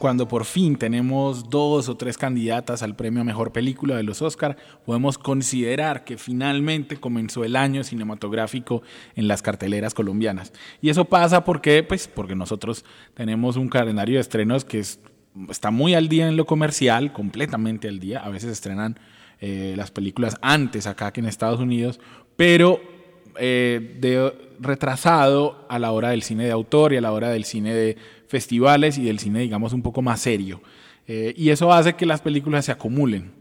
Cuando por fin tenemos dos o tres candidatas al premio a mejor película de los Oscar, podemos considerar que finalmente comenzó el año cinematográfico en las carteleras colombianas. Y eso pasa porque, pues, porque nosotros tenemos un calendario de estrenos que está muy al día en lo comercial, completamente al día. A veces estrenan eh, las películas antes acá que en Estados Unidos, pero eh, de, retrasado a la hora del cine de autor y a la hora del cine de festivales y del cine, digamos, un poco más serio. Eh, y eso hace que las películas se acumulen.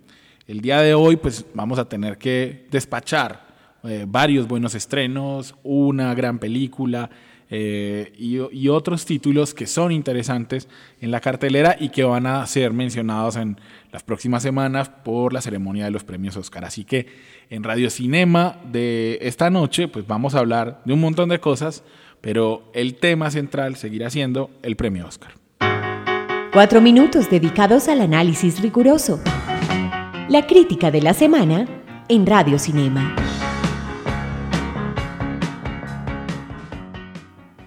El día de hoy, pues vamos a tener que despachar eh, varios buenos estrenos, una gran película eh, y, otros títulos que son interesantes en la cartelera y que van a ser mencionados en las próximas semanas por la ceremonia de los premios Oscar. Así que en Radio Cinema de esta noche, pues vamos a hablar de un montón de cosas pero el tema central seguirá siendo el premio Oscar. Cuatro minutos dedicados al análisis riguroso. La crítica de la semana en Radio Cinema.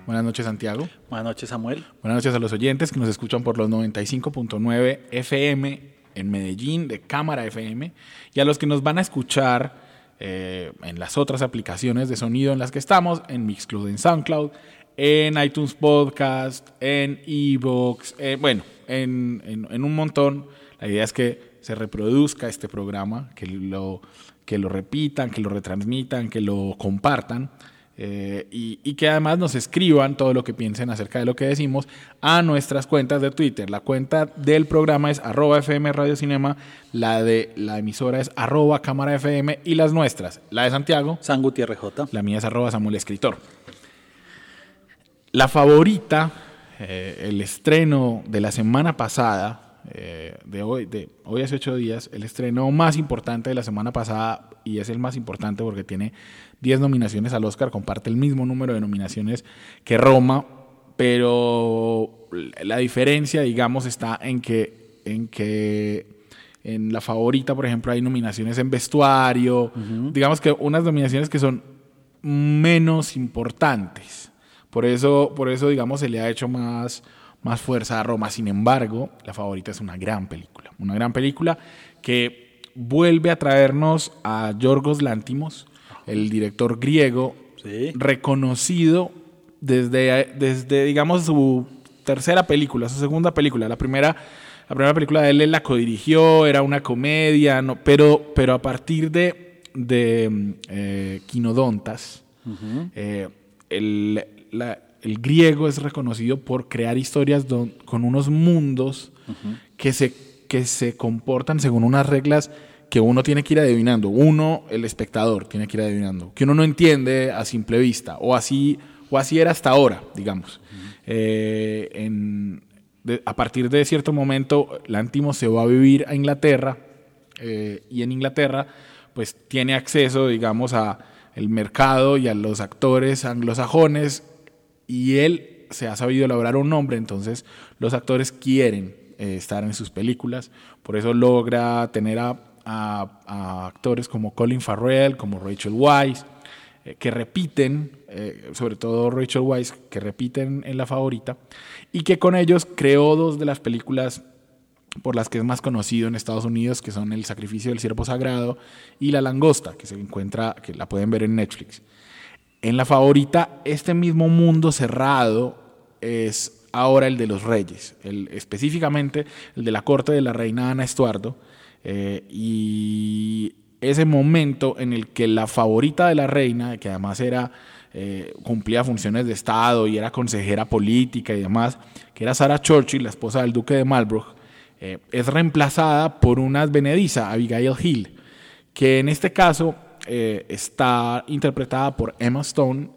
Buenas noches, Santiago. Buenas noches, Samuel. Buenas noches a los oyentes que nos escuchan por los 95.9 FM en Medellín de Cámara FM y a los que nos van a escuchar eh, en las otras aplicaciones de sonido en las que estamos, en Mixcloud, en SoundCloud, en iTunes Podcast, en Evox, eh, bueno, en, en, un montón. La idea es que se reproduzca este programa, que lo, que lo repitan, que lo retransmitan, que lo compartan. Eh, y, que además nos escriban todo lo que piensen acerca de lo que decimos a nuestras cuentas de Twitter. La cuenta del programa es arroba FM Radio Cinema, la de la emisora es arroba Cámara FM y las nuestras, la de Santiago, San Gutiérrez J. La mía es arroba Samuel Escritor. La favorita, eh, el estreno de la semana pasada, eh, de hoy, de hoy hace ocho días, el estreno más importante de la semana pasada, y es el más importante porque tiene 10 nominaciones al Oscar, comparte el mismo número de nominaciones que Roma, pero la diferencia, digamos, está en que, en que en la favorita, por ejemplo, hay nominaciones en vestuario, digamos que unas nominaciones que son menos importantes. Por eso, por eso, digamos, se le ha hecho más, más fuerza a Roma. Sin embargo, la favorita es una gran película. Una gran película que vuelve a traernos a Yorgos Lántimos, el director griego, reconocido desde, desde, digamos, su tercera película, su segunda película. La primera, la primera película de él, él la codirigió, era una comedia, no, pero, pero a partir de, de eh, Quinodontas, eh, el, el, griego es reconocido por crear historias con unos mundos que, se, que se comportan según unas reglas que uno tiene que ir adivinando, uno, el espectador, tiene que ir adivinando, que uno no entiende a simple vista, o así, o así era hasta ahora, digamos. Eh, a partir de cierto momento, Lántimo se va a vivir a Inglaterra, eh, y en Inglaterra, pues tiene acceso, digamos, a el mercado y a los actores anglosajones, y él se ha sabido elaborar un nombre, entonces los actores quieren eh, estar en sus películas, por eso logra tener a a, actores como Colin Farrell, como Rachel Weisz, eh, que repiten, eh, sobre todo Rachel Weisz, que repiten en la favorita, y que con ellos creó dos de las películas por las que es más conocido en Estados Unidos, que son El sacrificio del siervo sagrado y La langosta, que se encuentra, que la pueden ver en Netflix. En la favorita, este mismo mundo cerrado es ahora el de los reyes, el, específicamente el de la corte de la reina Ana Estuardo, eh, y ese momento en el que la favorita de la reina, que además era eh, cumplía funciones de Estado y era consejera política y demás, que era Sarah Churchill, la esposa del duque de Marlborough, eh, es reemplazada por una advenediza, Abigail Hill, que en este caso está interpretada por Emma Stone,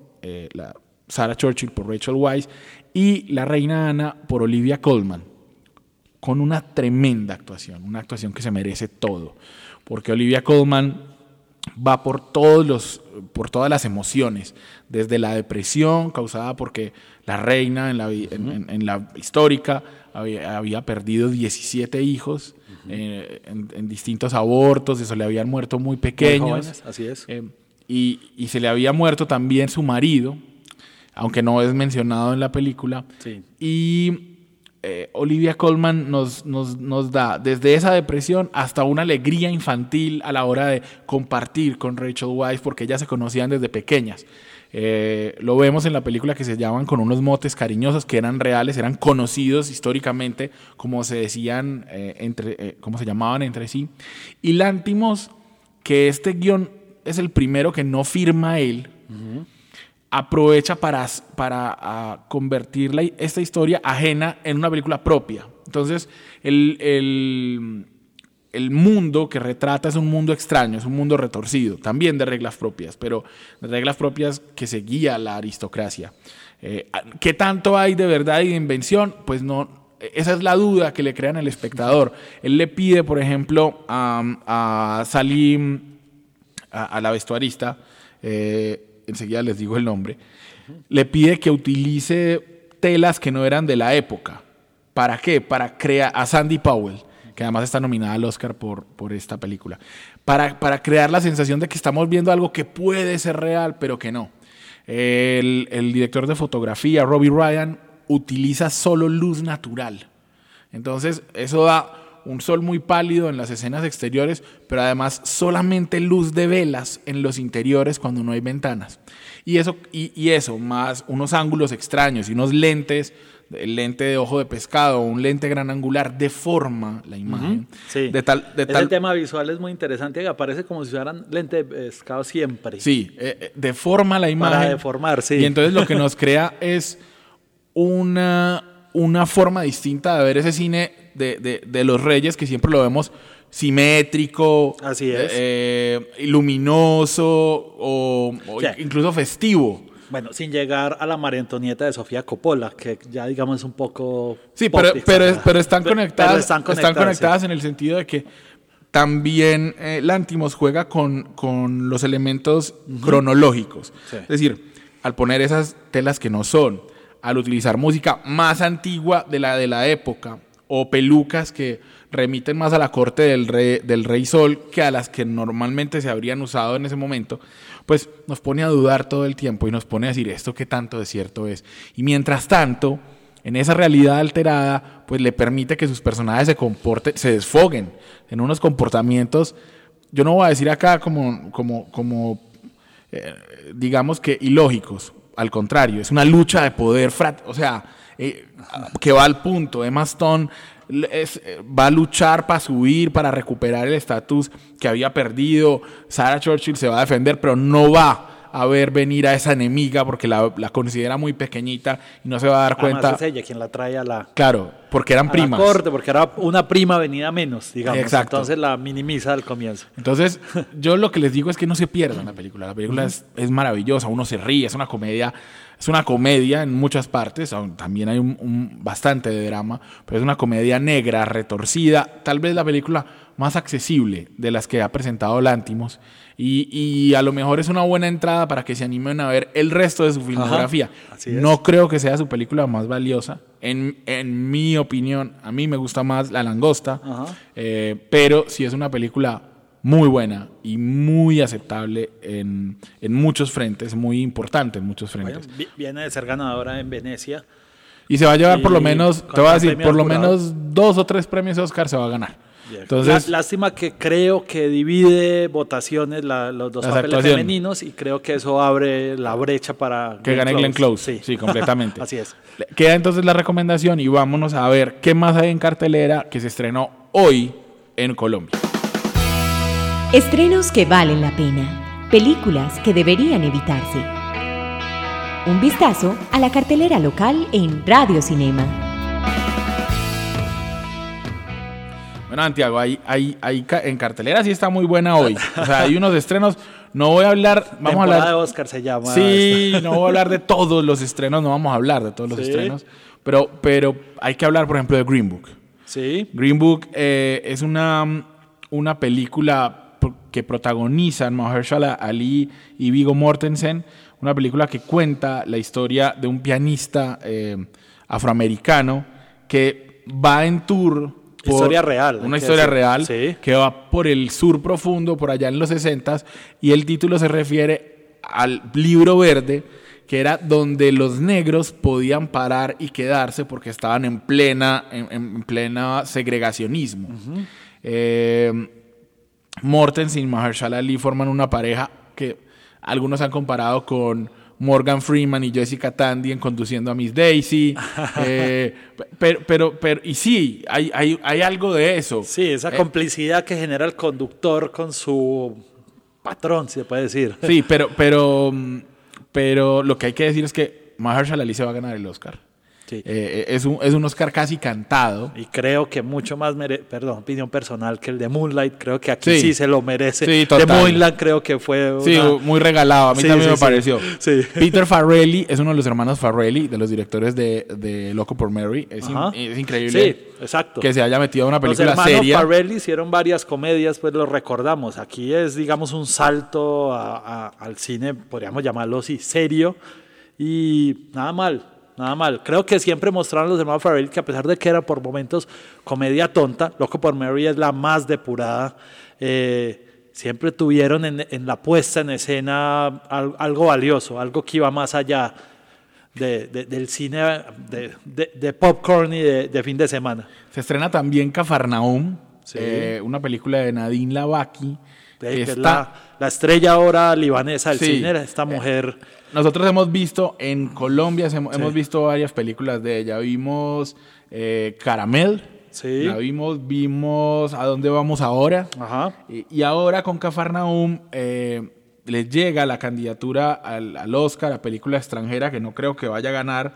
Sarah Churchill por Rachel Weisz y La Reina Ana por Olivia Colman, con una tremenda actuación, una actuación que se merece todo, porque Olivia Colman va por todos los por todas las emociones, desde la depresión causada porque la reina en la, en, la histórica había, perdido 17 hijos eh, en, distintos abortos, eso le habían muerto muy pequeños. así es. Eh, y, y, se le había muerto también su marido, aunque no es mencionado en la película. Sí. Y eh, Olivia Colman nos, da desde esa depresión hasta una alegría infantil a la hora de compartir con Rachel Weisz porque ellas se conocían desde pequeñas. Eh, lo vemos en la película que se llaman con unos motes cariñosos que eran reales, eran conocidos históricamente, como se decían, eh, entre, como se llamaban entre sí. Y Lántimos, que este guion es el primero que no firma él, aprovecha para, para convertir esta historia ajena en una película propia. Entonces, el, el, mundo que retrata es un mundo extraño, es un mundo retorcido, también de reglas propias, pero de reglas propias que seguía la aristocracia. Eh, ¿Qué tanto hay de verdad y de invención? Pues no, esa es la duda que le crean al espectador. Él le pide, por ejemplo, a, Salim, a, la vestuarista, eh, enseguida les digo el nombre, le pide que utilice telas que no eran de la época. ¿Para qué? Para crear a Sandy Powell, que además está nominada al Oscar por, por esta película, para, para, crear la sensación de que estamos viendo algo que puede ser real, pero que no. El, el director de fotografía, Robbie Ryan, utiliza solo luz natural. Entonces, eso da un sol muy pálido en las escenas exteriores, pero además solamente luz de velas en los interiores cuando no hay ventanas. Y eso, y, eso más unos ángulos extraños y unos lentes, el lente de ojo de pescado un lente gran angular, deforma la imagen. Sí. De tal, de Ese tema visual es muy interesante, que aparece como si fueran lente de pescado siempre. Sí, eh, eh, deforma la imagen. Para deformar, sí. Y entonces lo que nos crea es una, una forma distinta de ver ese cine de, los reyes, que siempre lo vemos simétrico, Así es. Eh, luminoso o, incluso festivo. Bueno, sin llegar a la María Antonieta de Sofía Coppola, que ya digamos es un poco... Sí, pero, pero, están, conectadas, están, conectadas, en el sentido de que también eh, Lántimos juega con, con los elementos cronológicos. Es decir, al poner esas telas que no son, al utilizar música más antigua de la de la época, o pelucas que remiten más a la corte del rey, del rey Sol que a las que normalmente se habrían usado en ese momento, pues nos pone a dudar todo el tiempo y nos pone a decir esto qué tanto de cierto es. Y mientras tanto, en esa realidad alterada, pues le permite que sus personajes se comporten, se desfoguen en unos comportamientos, yo no voy a decir acá como, como, como eh, digamos que ilógicos, al contrario, es una lucha de poder, o sea, eh, que va al punto. Emma Stone eh, va a luchar para subir, para recuperar el estatus que había perdido. Sarah Churchill se va a defender, pero no va a ver venir a esa enemiga porque la, considera muy pequeñita y no se va a dar cuenta. es ella quien la trae a la. Claro, porque eran primas. corte, porque era una prima venida menos, digamos. Exacto. Entonces la minimiza al comienzo. Entonces, yo lo que les digo es que no se pierdan la película. La película es, es maravillosa, uno se ríe, es una comedia es una comedia en muchas partes, también hay un, bastante de drama, pero es una comedia negra, retorcida, tal vez la película más accesible de las que ha presentado Lántimos. Y, a lo mejor es una buena entrada para que se animen a ver el resto de su filmografía. no creo que sea su película más valiosa. En, en, mi opinión, a mí me gusta más La Langosta, eh, pero si es una película muy buena y muy aceptable en, en muchos frentes, muy importante en muchos frentes. viene de ser ganadora en Venecia. Y se va a llevar por lo menos, te voy a decir, por lo menos dos o tres premios Oscar se va a ganar. Entonces, lástima que creo que divide votaciones los dos papeles femeninos y creo que eso abre la brecha para que gane Glenn Close. Sí, sí completamente. Así es. Queda entonces la recomendación y vámonos a ver qué más hay en cartelera que se estrenó hoy en Colombia. Estrenos que valen la pena. Películas que deberían evitarse. Un vistazo a la cartelera local en Radio Cinema. Bueno, Santiago, hay, hay, hay, en cartelera sí está muy buena hoy. O sea, hay unos estrenos no voy a hablar, vamos a hablar de Oscar se llama. Sí, no voy a hablar de todos los estrenos, no vamos a hablar de todos los estrenos, pero, pero hay que hablar, por ejemplo, de Green Book. Sí. Green Book eh, es una, una película que protagonizan Mahershala Ali y Vigo Mortensen, una película que cuenta la historia de un pianista eh, afroamericano que va en tour. Por historia real. Una historia real que va por el sur profundo, por allá en los 60 y el título se refiere al libro verde que era donde los negros podían parar y quedarse porque estaban en plena, en, plena segregacionismo. Mortensen y Mahershala Ali forman una pareja que algunos han comparado con Morgan Freeman y Jessica Tandy en Conduciendo a Miss Daisy. Eh, pero, pero, pero, y sí, hay, hay, hay algo de eso. Sí, esa eh, complicidad que genera el conductor con su patrón, si se puede decir. Sí, pero, pero, pero lo que hay que decir es que Mahershala Ali se va a ganar el Oscar. Eh, eh, es, un, es un Oscar casi cantado. Y creo que mucho más, mere perdón, opinión personal que el de Moonlight. Creo que aquí sí, se lo merece. Sí, de Moonlight creo que fue. Sí, muy regalado. A mí también me pareció. Peter Farrelly es uno de los hermanos Farrelly, de los directores de, de Loco por Mary. Es, es increíble. exacto. Que se haya metido a una película los hermanos seria. Farrelly hicieron varias comedias, pues lo recordamos. Aquí es, digamos, un salto al cine, podríamos llamarlo así, serio. Y nada mal nada mal. Creo que siempre mostraron los hermanos Farrell que a pesar de que era por momentos comedia tonta, Loco por Mary es la más depurada, eh, siempre tuvieron en, la puesta en escena algo valioso, algo que iba más allá del cine de, popcorn y de, fin de semana. Se estrena también Cafarnaum, eh, una película de Nadine Lavaki. La, estrella ahora libanesa del cine, esta mujer nosotros hemos visto en Colombia, hemos, visto varias películas de ella. Vimos eh, Caramel. Sí. La vimos, vimos A dónde vamos ahora. Ajá. Y, ahora con Cafarnaum eh, les llega la candidatura al, Oscar a película extranjera, que no creo que vaya a ganar,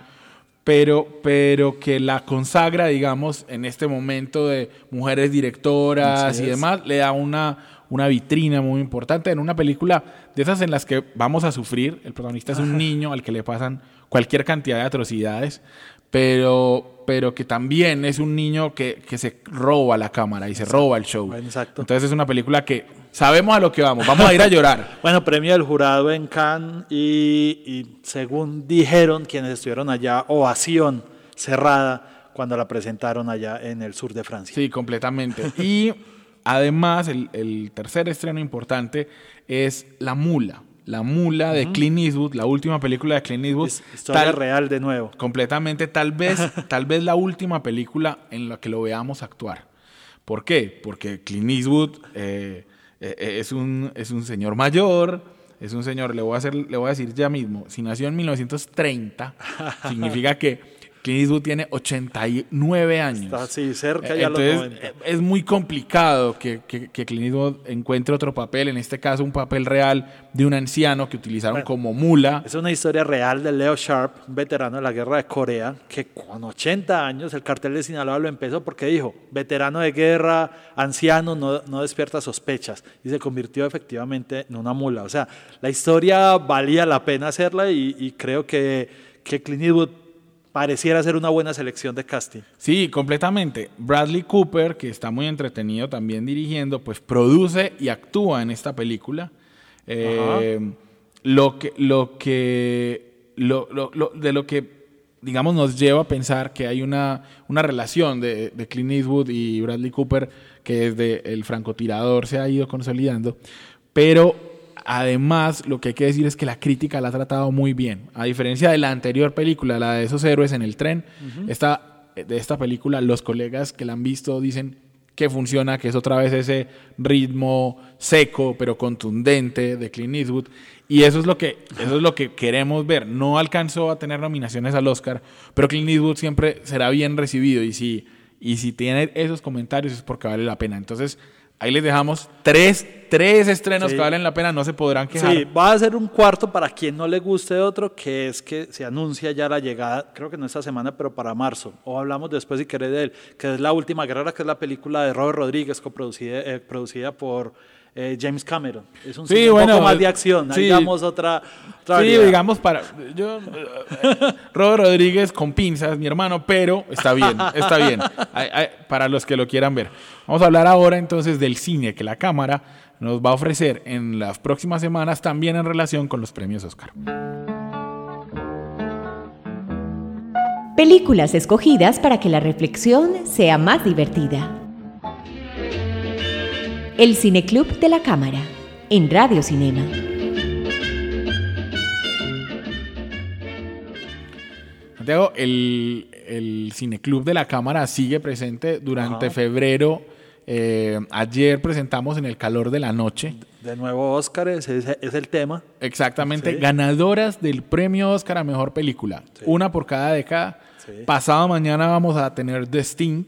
pero, pero que la consagra, digamos, en este momento de mujeres directoras y demás, le da una una vitrina muy importante en una película de esas en las que vamos a sufrir. El protagonista es un niño al que le pasan cualquier cantidad de atrocidades, pero, pero que también es un niño que, se roba la cámara y se roba el show. Exacto. Entonces es una película que sabemos a lo que vamos, vamos a ir a llorar. bueno, premio del jurado en Cannes y, y según dijeron quienes estuvieron allá, ovación cerrada cuando la presentaron allá en el sur de Francia. Sí, completamente. Y Además, el, tercer estreno importante es La Mula. La Mula de Clint Eastwood, la última película de Clint Eastwood. historia real de nuevo. Completamente, tal vez, tal vez la última película en la que lo veamos actuar. ¿Por qué? Porque Clint Eastwood eh, eh, es, un, es un señor mayor, es un señor, le voy, a hacer, le voy a decir ya mismo, si nació en 1930, significa que Clint Eastwood tiene 89 años. Está así, cerca ya Entonces, los 90. Es muy complicado que, que, que, Clint Eastwood encuentre otro papel, en este caso un papel real de un anciano que utilizaron como mula. Es una historia real de Leo Sharp, un veterano de la guerra de Corea, que con 80 años el cartel de Sinaloa lo empezó porque dijo, veterano de guerra, anciano, no, no despierta sospechas. Y se convirtió efectivamente en una mula. O sea, la historia valía la pena hacerla y, y creo que, que Clint Eastwood pareciera ser una buena selección de casting. Sí, completamente. Bradley Cooper, que está muy entretenido también dirigiendo, pues produce y actúa en esta película. Eh, lo que, lo que, lo, de lo que, digamos, nos lleva a pensar que hay una, una relación de, de Clint Eastwood y Bradley Cooper que desde el francotirador se ha ido consolidando, pero Además, lo que hay que decir es que la crítica la ha tratado muy bien. A diferencia de la anterior película, la de esos héroes en el tren, de esta película, los colegas que la han visto dicen que funciona, que es otra vez ese ritmo seco pero contundente de Clint Eastwood. Y eso es lo que, eso es lo que queremos ver. No alcanzó a tener nominaciones al Oscar, pero Clint Eastwood siempre será bien recibido. Y si, y si tiene esos comentarios es porque vale la pena. Entonces, Ahí les dejamos tres, tres estrenos que valen la pena, no se podrán quejar. Sí, va a ser un cuarto para quien no le guste otro, que es que se anuncia ya la llegada, creo que no esta semana, pero para marzo. O hablamos después si querés de él, que es La Última Guerrera, que es la película de Robert Rodríguez, coproducida eh, producida por eh, James Cameron. Es un Sí, cine bueno, un poco más de acción. sí. Digamos otra, otra Sí, variedad. digamos para yo eh, Robert Rodríguez con pinzas, mi hermano, pero está bien, está bien. Ay, ay, para los que lo quieran ver. Vamos a hablar ahora entonces del cine que la cámara nos va a ofrecer en las próximas semanas también en relación con los premios Oscar. Películas escogidas para que la reflexión sea más divertida. El Cineclub de la Cámara, en Radio Cinema. Santiago, el, el Cineclub de la Cámara sigue presente durante Ajá. febrero. Eh, ayer presentamos en el calor de la noche. De nuevo, Oscar, ese es, es el tema. Exactamente, Sí. ganadoras del premio Oscar a mejor película. Una por cada década. Sí. Pasado mañana vamos a tener The Sting,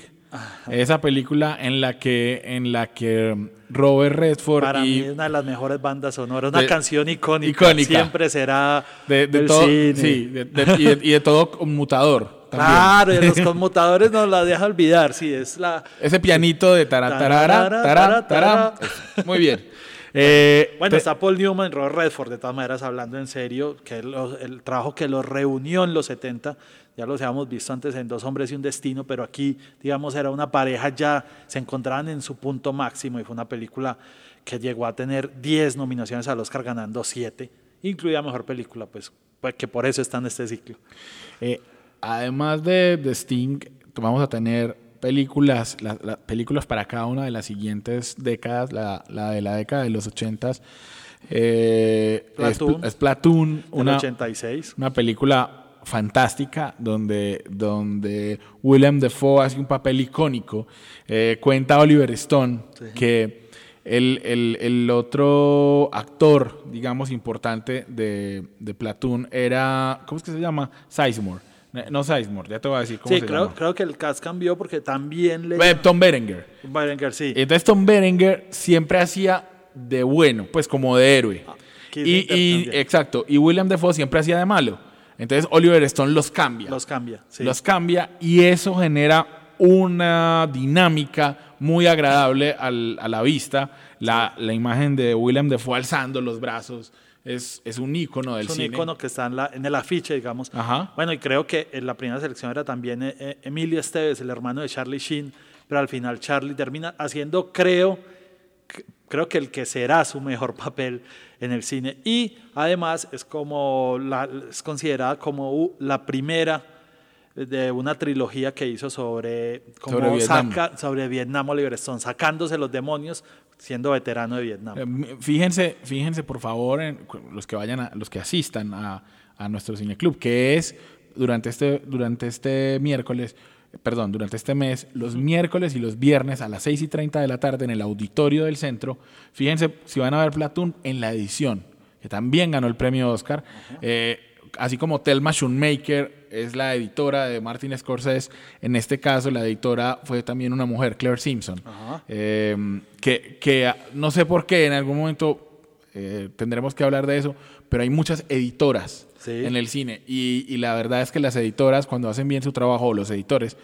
esa película en la que en la que Robert Redford Para mí y es una de las mejores bandas sonoras, una De- canción icónica, icónica. Siempre será de, de del todo, cine. sí, y, de, y de todo conmutador. también. Claro, y los conmutadores nos la deja olvidar, sí, es la... Ese pianito de tará, tarara, Tarara, tará, tarara, tará. Muy bien. Eh, Bueno, está Paul Newman, Robert Redford, de todas maneras, hablando en serio, que los- el trabajo que los reunió en los 70, ya los habíamos visto antes en Dos Hombres y un Destino, pero aquí, digamos, era una pareja ya, se encontraban en su punto máximo y fue una película que llegó a tener 10 nominaciones al Oscar, ganando 7, incluida Mejor Película, pues, pues que por eso está en este ciclo. Eh, además de, de Sting, vamos a tener películas, la- la- películas para cada una de las siguientes décadas, la, la de la década de los ochentas. Eh, es Platoon. Pl- es Platoon, una, 86. una película fantástica donde, donde William Defoe hace un papel icónico. Eh, cuenta Oliver Stone que el, el- el otro actor, digamos, importante de, de Platoon era, ¿cómo es que se llama? Sizemore. No Sizemore, ya te voy a decir cómo Sí, se creo, llama. creo que el cast cambió porque también le... Eh, Tom Berenger. Berenguer, sí. Entonces Tom Berenger siempre hacía de bueno, pues como de héroe. Keith y, y- exacto, y William Defoe siempre hacía de malo. Entonces Oliver Stone los cambia. Los cambia, sí. Los cambia y eso genera una dinámica muy agradable al- a la vista. La, la imagen de William Defoe alzando los brazos es, es un ícono del es un cine. icono que está en, la, en el afiche, digamos. Ajá. Bueno, y creo que en la primera selección era también eh, eh, Emilio Esteves, el hermano de Charlie Sheen, pero al final Charlie termina haciendo, creo, creo que el que será su mejor papel en el cine. Y además es como la, es considerada como la primera de una trilogía que hizo sobre cómo Sobre Vietnam. saca- sobre Vietnam Oliver Stone, sacándose los demonios siendo veterano de Vietnam. Eh, Fíjense, fíjense por favor, en los que vayan, a, los que asistan a, a nuestro cineclub, que es durante este, durante este miércoles, perdón, durante este mes, los miércoles y los viernes a las 6 y 30 de la tarde en el auditorio del centro. Fíjense si van a ver Platoon en la edición, que también ganó el premio Oscar. Eh, así como Thelma Schoonmaker es la editora de Martin Scorsese, en este caso la editora fue también una mujer, Claire Simpson, eh, que, que no sé por qué en algún momento eh, tendremos que hablar de eso, pero hay muchas editoras Sí. en el cine y, y la verdad es que las editoras cuando hacen bien su trabajo, los editores,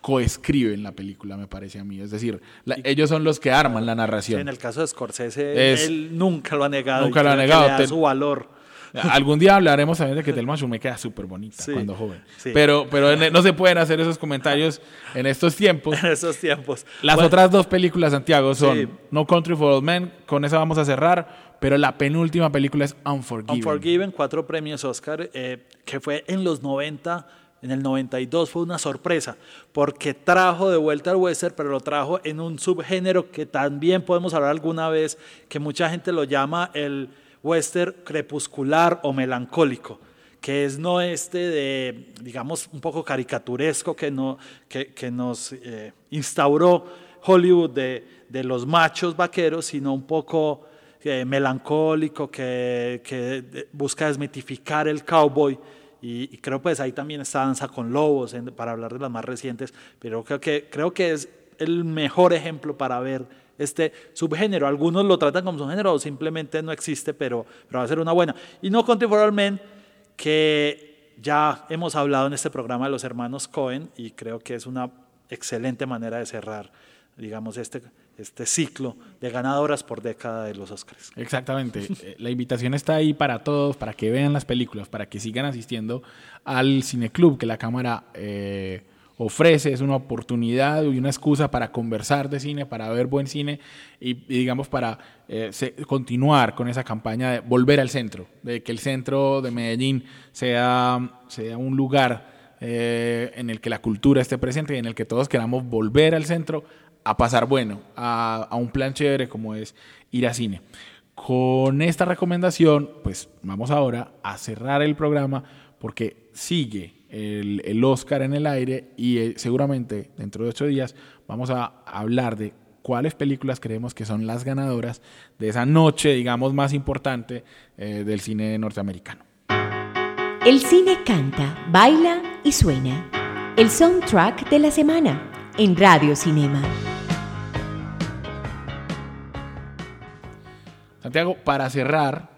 coescriben la película, me parece a mí. Es decir, la- ellos son los que arman la narración. En el caso de Scorsese, Es- él nunca lo ha negado. Nunca lo ha que negado. le da Te- su valor. Algún día hablaremos también de que Thelma me queda súper bonita Sí, cuando joven. sí. Pero, pero en- no se pueden hacer esos comentarios en estos tiempos. en esos tiempos. Las Bueno, otras dos películas, Santiago, son Sí. No Country for Old Men, con esa vamos a cerrar, pero la penúltima película es Unforgiven. Unforgiven, cuatro premios Oscar, eh, que fue en los 90, en el 92 fue una sorpresa, porque trajo de vuelta al western, pero lo trajo en un subgénero que también podemos hablar alguna vez, que mucha gente lo llama el western crepuscular o melancólico que es no este de, digamos, un poco caricaturesco que, no, que, que nos eh, instauró Hollywood de, de los machos vaqueros, sino un poco eh, melancólico, que, que busca desmitificar el cowboy. Y, y creo pues ahí también está Danza con Lobos, en- para hablar de las más recientes, pero creo que, creo que es el mejor ejemplo para ver este subgénero. Algunos lo tratan como subgénero o simplemente no existe, pero, va a ser una buena. Y No Country for Old Men, que ya hemos hablado en este programa de los hermanos Cohen y creo que es una excelente manera de cerrar digamos, este, este ciclo de ganadoras por década de los Oscars. Exactamente. Eh, La invitación está ahí para todos, para que vean las películas, para que sigan asistiendo al cineclub que la Cámara eh, ofrece. Es una oportunidad y una excusa para conversar de cine, para ver buen cine y, digamos, para eh, continuar con esa campaña de volver al centro, de que el centro de Medellín sea, sea un lugar eh, en el que la cultura esté presente y en el que todos queramos volver al centro a pasar bueno, a, a un plan chévere como es ir a cine. Con esta recomendación, pues vamos ahora a cerrar el programa porque sigue el, el Oscar en el aire y eh, seguramente dentro de ocho días vamos a hablar de cuáles películas creemos que son las ganadoras de esa noche, digamos, más importante eh, del cine norteamericano. El cine canta, baila y suena. El soundtrack de la semana en Radio Cinema. Santiago, para cerrar,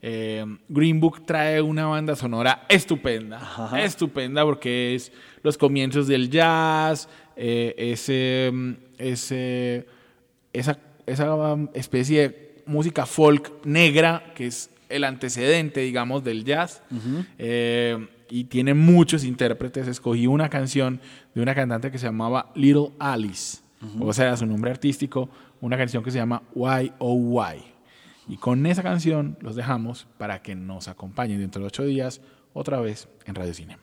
eh, Green Book trae una banda sonora estupenda, Ajá. estupenda porque es los comienzos del jazz, eh, ese, mm, ese- esa, esa um, especie de música folk negra que es el antecedente, digamos, del jazz. Eh, y tiene muchos intérpretes. Escogí una canción de una cantante que se llamaba Little Alice, o sea, su nombre artístico, una canción que se llama Why Oh Why. Y con esa canción los dejamos para que nos acompañen dentro de ocho días otra vez en Radio Cinema.